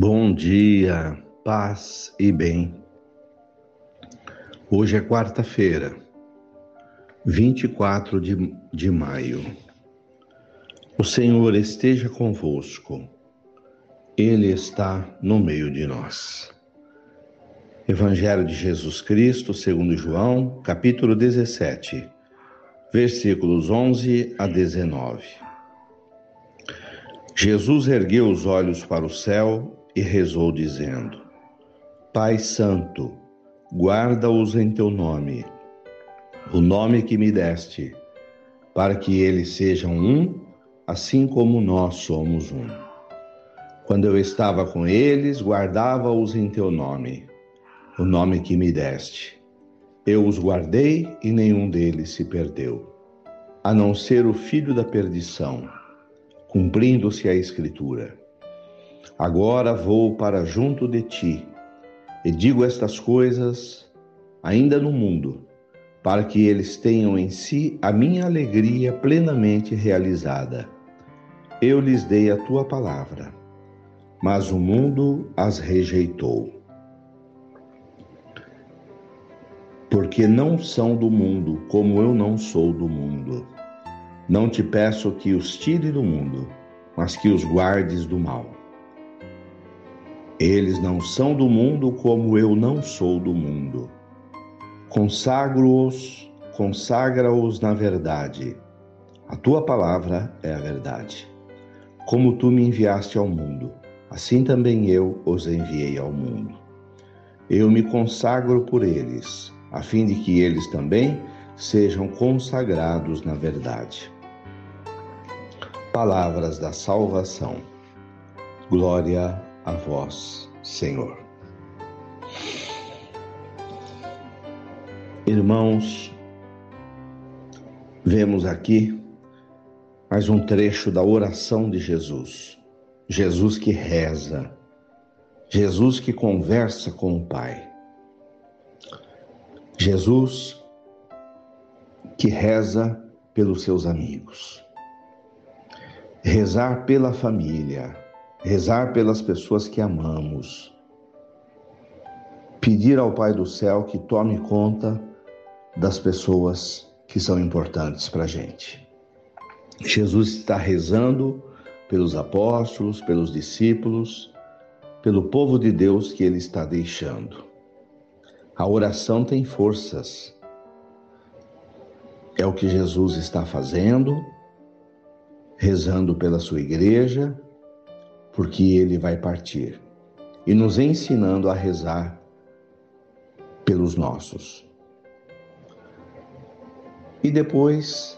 Bom dia, paz e bem. Hoje é quarta-feira, 24 de, de maio. O Senhor esteja convosco, Ele está no meio de nós. Evangelho de Jesus Cristo, segundo João, capítulo 17, versículos 11 a 19. Jesus ergueu os olhos para o céu e rezou, dizendo: Pai Santo, guarda-os em teu nome, o nome que me deste, para que eles sejam um, assim como nós somos um. Quando eu estava com eles, guardava-os em teu nome, o nome que me deste. Eu os guardei e nenhum deles se perdeu, a não ser o filho da perdição, cumprindo-se a Escritura. Agora vou para junto de ti, e digo estas coisas ainda no mundo, para que eles tenham em si a minha alegria plenamente realizada. Eu lhes dei a tua palavra, mas o mundo as rejeitou. Porque não são do mundo, como eu não sou do mundo. Não te peço que os tire do mundo, mas que os guardes do mal. Eles não são do mundo como eu não sou do mundo. Consagro-os, consagra-os na verdade. A tua palavra é a verdade. Como tu me enviaste ao mundo, assim também eu os enviei ao mundo. Eu me consagro por eles, a fim de que eles também sejam consagrados na verdade. Palavras da salvação. Glória a vós, Senhor. Irmãos, vemos aqui mais um trecho da oração de Jesus. Jesus que reza, Jesus que conversa com o Pai. Jesus que reza pelos seus amigos. Rezar pela família, rezar pelas pessoas que amamos, pedir ao Pai do céu que tome conta das pessoas que são importantes para a gente. Jesus está rezando pelos apóstolos, pelos discípulos, pelo povo de Deus que ele está deixando. A oração tem forças. É o que Jesus está fazendo, rezando pela sua igreja, porque ele vai partir, e nos ensinando a rezar pelos nossos. E depois,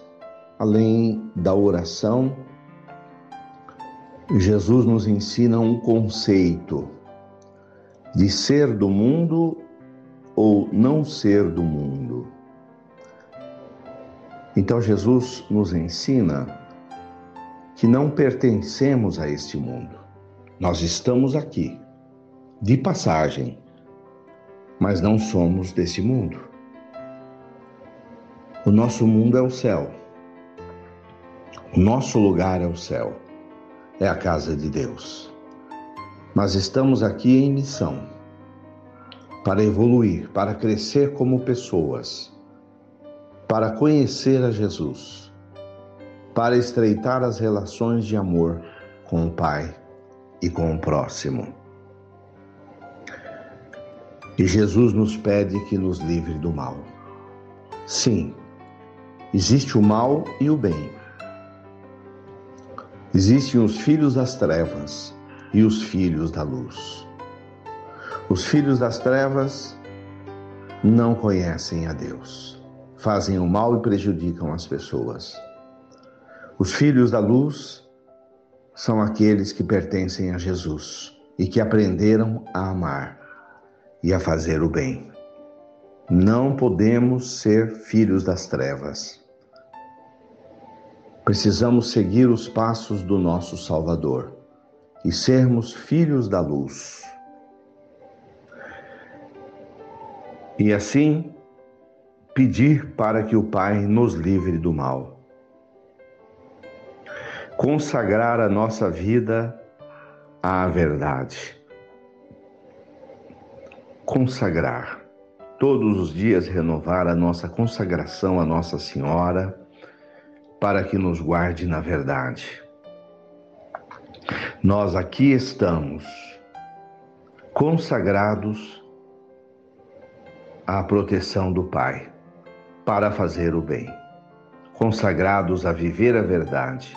além da oração, Jesus nos ensina um conceito de ser do mundo ou não ser do mundo. Então Jesus nos ensina que não pertencemos a este mundo. Nós estamos aqui, de passagem, mas não somos desse mundo. O nosso mundo é o céu. O nosso lugar é o céu. É a casa de Deus. Mas estamos aqui em missão para evoluir, para crescer como pessoas, para conhecer a Jesus, para estreitar as relações de amor com o Pai e com o próximo. E Jesus nos pede que nos livre do mal. Sim, existe o mal e o bem. Existem os filhos das trevas e os filhos da luz. Os filhos das trevas não conhecem a Deus, fazem o mal e prejudicam as pessoas. Os filhos da luz são aqueles que pertencem a Jesus e que aprenderam a amar e a fazer o bem. Não podemos ser filhos das trevas. Precisamos seguir os passos do nosso Salvador e sermos filhos da luz. E assim, pedir para que o Pai nos livre do mal consagrar a nossa vida à verdade, consagrar. Todos os dias renovar a nossa consagração a Nossa Senhora, para que nos guarde na verdade. Nós aqui estamos consagrados à proteção do Pai, para fazer o bem, consagrados a viver a verdade